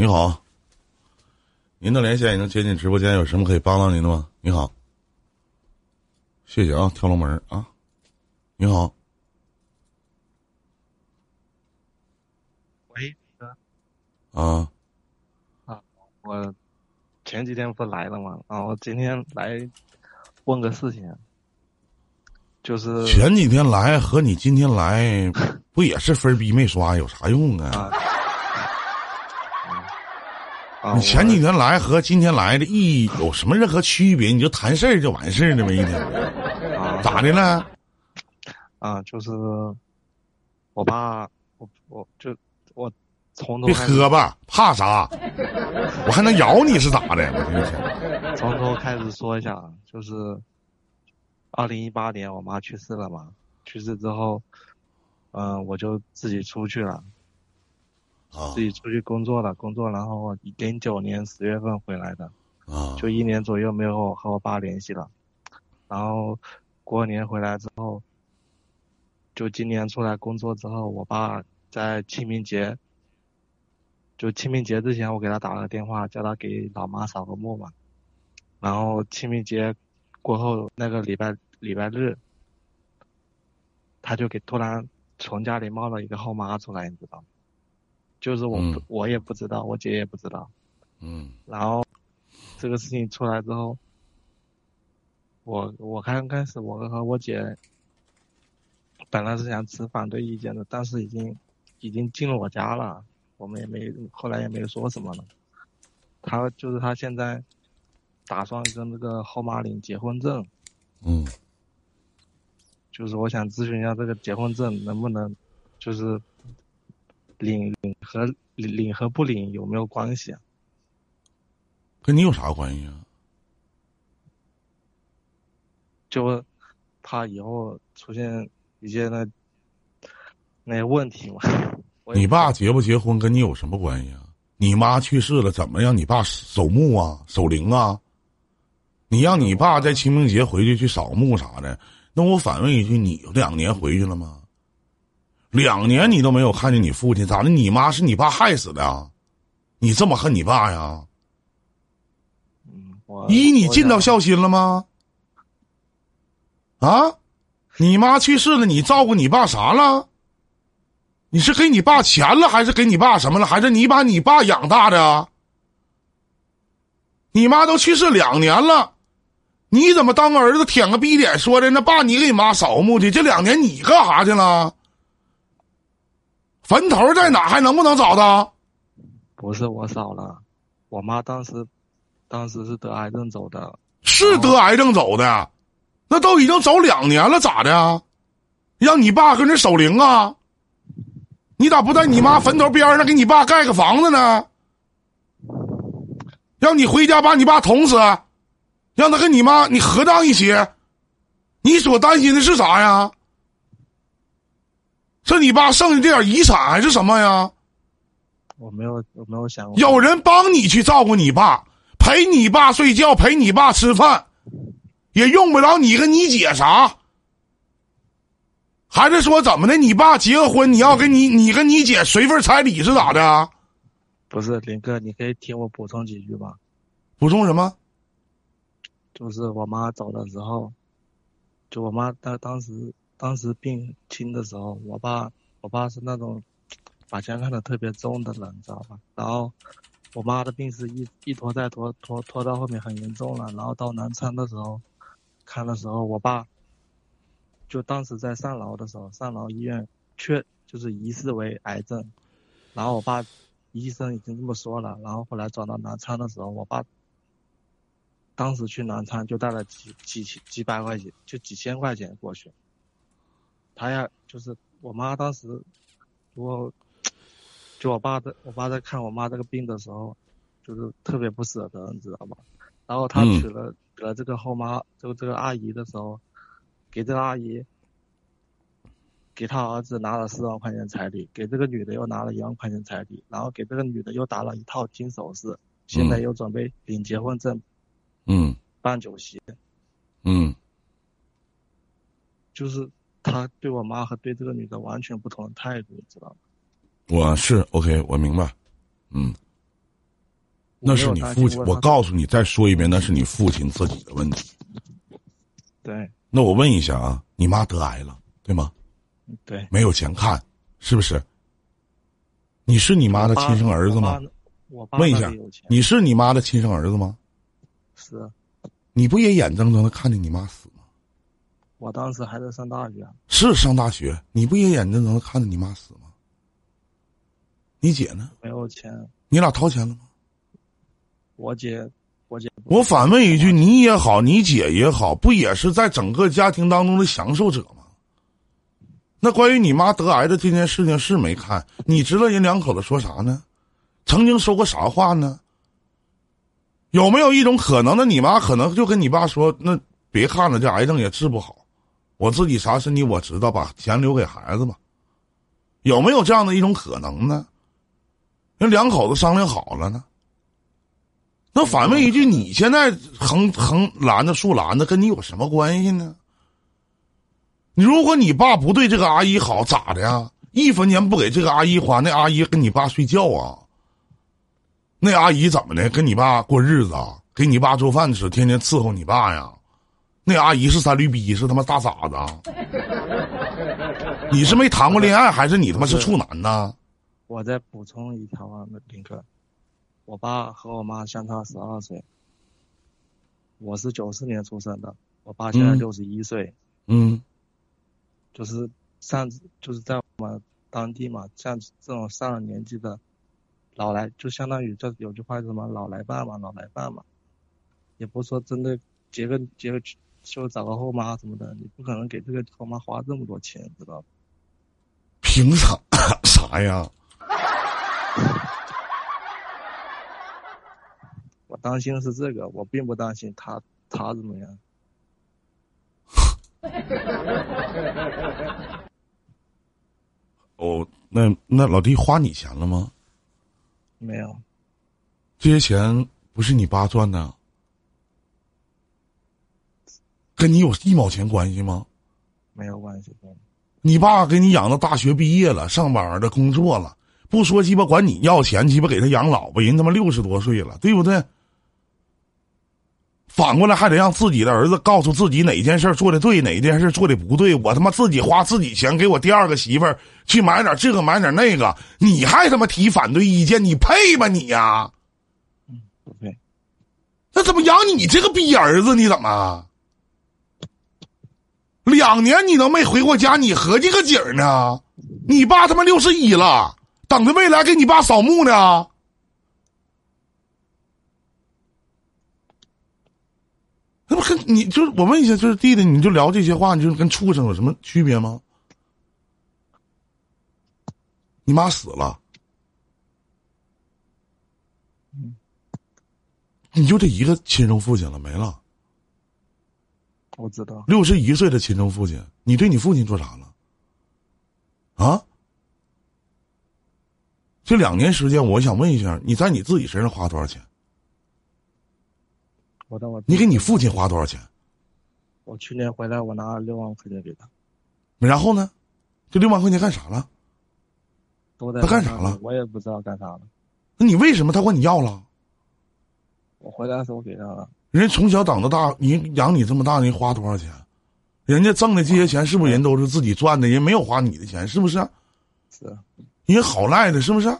你好，您的连线已经接进直播间，有什么可以帮到您的吗？你好，谢谢啊，跳龙门啊，你好，喂，哥。啊，啊，我前几天不来了吗？啊，我今天来问个事情，就是前几天来和你今天来，不也是分逼没刷，有啥用啊？啊，啊你前几天来和今天来的意义有什么任何区别？你就谈事儿就完事儿了呗，一天啊咋的了？啊，就是我爸，我我就我从头别喝吧，怕啥？我还能咬你是咋的？我 从头开始说一下，啊，就是二零一八年我妈去世了嘛，去世之后，嗯、我就自己出去了，啊自己出去工作了，工作，然后零九年十月份回来的。啊就一年左右没有和我爸联系了，然后过年回来之后，就今年出来工作之后，我爸在清明节，就清明节之前我给他打了个电话，叫他给老妈扫个墓嘛，然后清明节过后那个礼拜礼拜日，他就给突然从家里冒了一个后妈出来，你知道吗？就是我、嗯我也不知道，我姐也不知道。嗯然后这个事情出来之后，我我刚开始我和我姐本来是想持反对意见的，但是已经已经进了我家了，我们也没后来也没说什么了。他就是他现在打算跟那个后妈领结婚证，嗯就是我想咨询一下这个结婚证能不能就是领领和领领和不领有没有关系啊？跟你有啥关系啊？就怕以后出现一些那那些问题嘛。你爸结不结婚跟你有什么关系啊？你妈去世了，怎么让你爸守墓啊、守灵啊？你让你爸在清明节回去去扫墓啥的，那我反问一句，你两年回去了吗？两年你都没有看见你父亲，咋的？你妈是你爸害死的啊？你这么恨你爸呀？嗯，你尽到孝心了吗？啊，你妈去世了，你照顾你爸啥了？你是给你爸钱了，还是给你爸什么了？还是你把你爸养大的啊？你妈都去世两年了，你怎么当个儿子舔个逼脸说的？那爸，你给你妈扫墓去，这两年你干啥去了？坟头在哪？还能不能找到？不是我少了，我妈当时当时是得癌症走的，是得癌症走的，那都已经走两年了，咋的啊？让你爸跟这守灵啊？你咋不在你妈坟头边上给你爸盖个房子呢？让你回家把你爸捅死，让他跟你妈你合葬一起。你所担心的是啥呀？是你爸剩下这点遗产还是什么呀？我没有我没有想过。有人帮你去照顾你爸，陪你爸睡觉，陪你爸吃饭，也用不着你跟你姐啥。还是说怎么的？你爸结个婚，你要跟你你跟你姐随份彩礼是咋的啊？不是林哥，你可以听我补充几句吧？补充什么？就是我妈走的时候，就我妈当当时当时病轻的时候，我爸我爸是那种把钱看得特别重的人，知道吧？然后我妈的病是一一拖再拖，拖拖到后面很严重了。然后到南昌的时候，看的时候，我爸就当时在上饶的时候，上饶医院确就是疑似为癌症，然后我爸医生已经这么说了，然后后来转到南昌的时候，我爸当时去南昌就带了几几几几百块钱，就几千块钱过去。他呀，就是我妈当时，我就我爸在我爸在看我妈这个病的时候，就是特别不舍得，你知道吗？然后他嗯。娶了、娶了这个后妈，就这个阿姨的时候，给这个阿姨，给他儿子拿了四万块钱彩礼，给这个女的又拿了一万块钱彩礼，然后给这个女的又打了一套金首饰，现在又准备领结婚证、嗯。办酒席，嗯。就是他对我妈和对这个女的完全不同的态度，你知道吗？我是 OK，我明白。嗯，那是你父亲。我告诉你，再说一遍，那是你父亲自己的问题。对。那我问一下啊，你妈得癌了，对吗？对。没有钱看，是不是？你是你妈的亲生儿子吗？我问一下，你是你妈的亲生儿子吗？是。你不也眼睁睁的看着你妈死吗？我当时还在上大学。是上大学，你不也眼睁睁看着你妈死吗？你姐呢？没有钱。你俩掏钱了吗？我姐，我姐。我反问一句：你也好，你姐也好，不也是在整个家庭当中的享受者吗？那关于你妈得癌的这件事情是没看，你知道人两口子说啥呢？曾经说过啥话呢？有没有一种可能？那你妈可能就跟你爸说：“那别看了，这癌症也治不好，我自己啥身体我知道，把钱留给孩子吧。”有没有这样的一种可能呢？那两口子商量好了呢。那反问一句：你现在横横拦着竖拦着，跟你有什么关系呢？你如果你爸不对这个阿姨好，咋的呀？一分钱不给这个阿姨花，那阿姨跟你爸睡觉啊？那阿姨怎么的？跟你爸过日子啊？给你爸做饭吃，天天伺候你爸呀？那阿姨是三驴逼，是他妈大傻子？你是没谈过恋爱，还是你他妈是处男呢？我再补充一条啊，那林哥，我爸和我妈相差十二岁，我是九四年出生的，我爸现在六十一岁。嗯，就是上就是在我们当地嘛，像这种上了年纪的。老来就相当于这有句话叫什么老来伴嘛，老来伴嘛，也不是说真的结个结个就找个后妈什么的，你不可能给这个后妈花这么多钱，知道凭啥？啥呀？我担心的是这个，我并不担心他他怎么样。哦，那那老弟花你钱了吗？没有，这些钱不是你爸赚的，跟你有一毛钱关系吗？没有关系。你爸给你养到大学毕业了，上班的工作了，不说鸡巴管你要钱，鸡巴给他养老吧，人他妈六十多岁了，对不对？反过来还得让自己的儿子告诉自己哪件事做的对，哪件事做的不对。我他妈自己花自己钱给我第二个媳妇儿去买点这个买点那个，你还他妈提反对意见？你配吗你呀？嗯，不配。那怎么养你这个逼儿子？你怎么两年你都没回过家？你合计个景呢？你爸他妈六十一了，等着未来给你爸扫墓呢。那不跟你就是我问一下，就是弟弟，你就聊这些话，你就跟畜生有什么区别吗？你妈死了，你就这一个亲生父亲了，没了。我知道。六十一岁的亲生父亲，你对你父亲做啥了？啊？这两年时间，我想问一下，你在你自己身上花多少钱？我的我，你给你父亲花多少钱？我去年回来，我拿了六万块钱给他。然后呢？这六万块钱干啥了？都在他干啥了？我也不知道干啥了。那你为什么他管你要了？我回来的时候给他了。人从小长到大，你养你这么大，人花多少钱？人家挣的这些钱是不是人都是自己赚的？人没有花你的钱，是不是？是。人好赖的，是不是？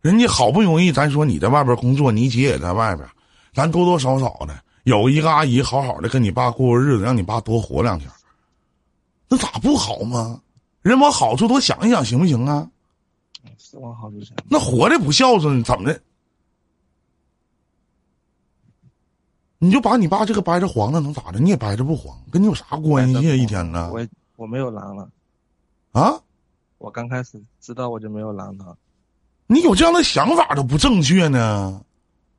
人家好不容易，咱说你在外边工作，你姐也在外边。咱多多少少的有一个阿姨好好的跟你爸过过日子，让你爸多活两天，那咋不好吗？人往好处多想一想，行不行啊？是往好处想。那活的不孝顺怎么的？你就把你爸这个掰着黄了，能咋的？你也掰着不黄，跟你有啥关系啊？一天呢？我我没有拦了。啊？我刚开始知道我就没有拦他。你有这样的想法都不正确呢。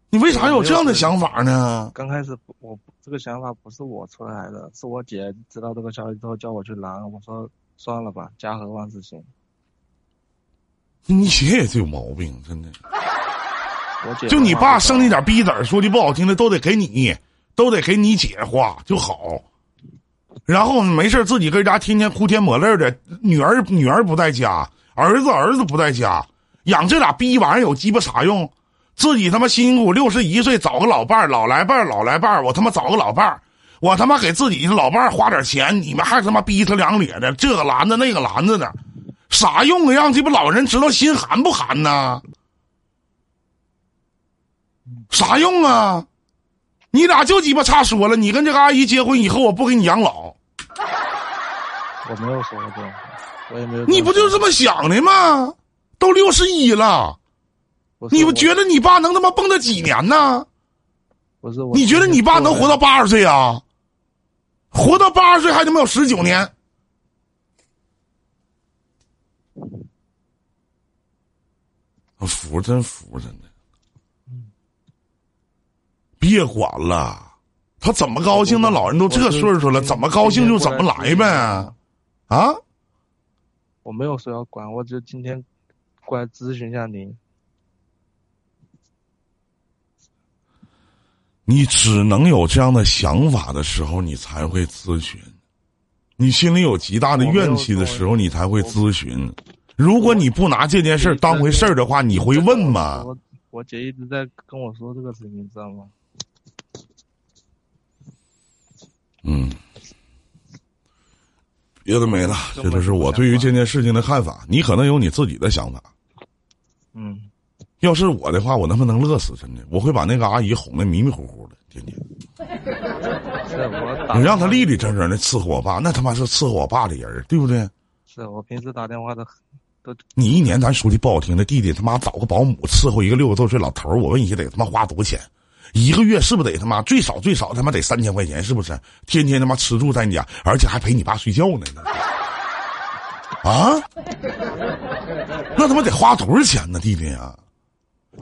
你为啥有这样的想法呢？刚开始我这个想法不是我出来的，是我姐知道这个消息之后叫我去拦，我说算了吧，家和万事兴。你姐也是有毛病，真的。就你爸生那点逼子儿，说句不好听的，都得给你，都得给你姐花就好。然后没事自己搁家天天哭天抹泪的，女儿女儿不在家，儿子儿子不在家，养这俩逼玩意儿有鸡巴啥用？自己他妈辛辛苦苦六十一岁找个老伴儿，老来伴儿，老来伴儿，我他妈找个老伴儿，我他妈给自己老伴儿花点钱，你们还他妈逼他两咧的，这个拦着那个拦着的，啥用啊？让这不老人知道心寒不寒呐？啥用啊？你俩就鸡巴差说了，你跟这个阿姨结婚以后，我不给你养老。我没有说过这我也没有。你不就这么想的吗？都六十一了，你不觉得你爸能他妈蹦跶几年呢？不是，你觉得你爸能活到八十岁啊？活到八十岁还他妈有十九年？我服真服真的。别管了，他怎么高兴？那老人都这岁数了，怎么高兴就怎么来呗。啊？我没有说要管，我就今天过来咨询一下您。你只能有这样的想法的时候，你才会咨询；你心里有极大的怨气的时候，你才会咨询。如果你不拿这件事当回事儿的话，你会问吗？我我姐一直在跟我说这个事情，你知道吗？嗯，别的没了，这就是我对于这件事情的看法。你可能有你自己的想法。嗯，要是我的话，我他妈能乐死，真的，我会把那个阿姨哄得迷迷糊糊的，天天。你让他立立正正的伺候我爸，那他妈是伺候我爸的人，对不对？是我平时打电话都都。你一年咱说句不好听的，弟弟他妈找个保姆伺候一个六十多岁老头我问一下，得他妈花多少钱？一个月是不是得他妈最少最少他妈得三千块钱？是不是？天天他妈吃住在你家，而且还陪你爸睡觉呢？啊？那他妈得花多少钱呢，弟弟啊？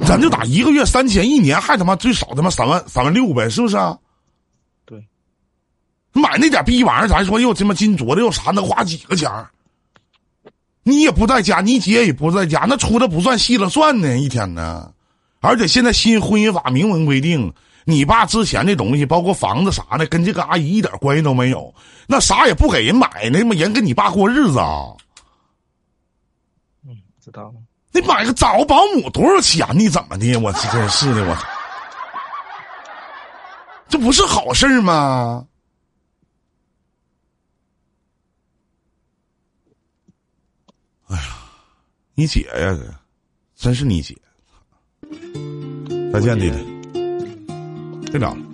咱就打一个月三千，一年还他妈最少他妈三万三万六呗，是不是？对。买那点逼玩意儿，咱说又他妈金镯子又啥，能花几个钱？你也不在家，你姐也不在家，那出的不算，细了算呢，一天呢。而且现在新婚姻法明文规定，你爸之前的东西，包括房子啥的，跟这个阿姨一点关系都没有。那啥也不给人买，那么人跟你爸过日子啊？嗯，知道了。你买个找个保姆多少钱？你怎么的？我真是的，我这不是好事吗？哎呀，你姐呀，这真是你姐。再见，弟弟。队长。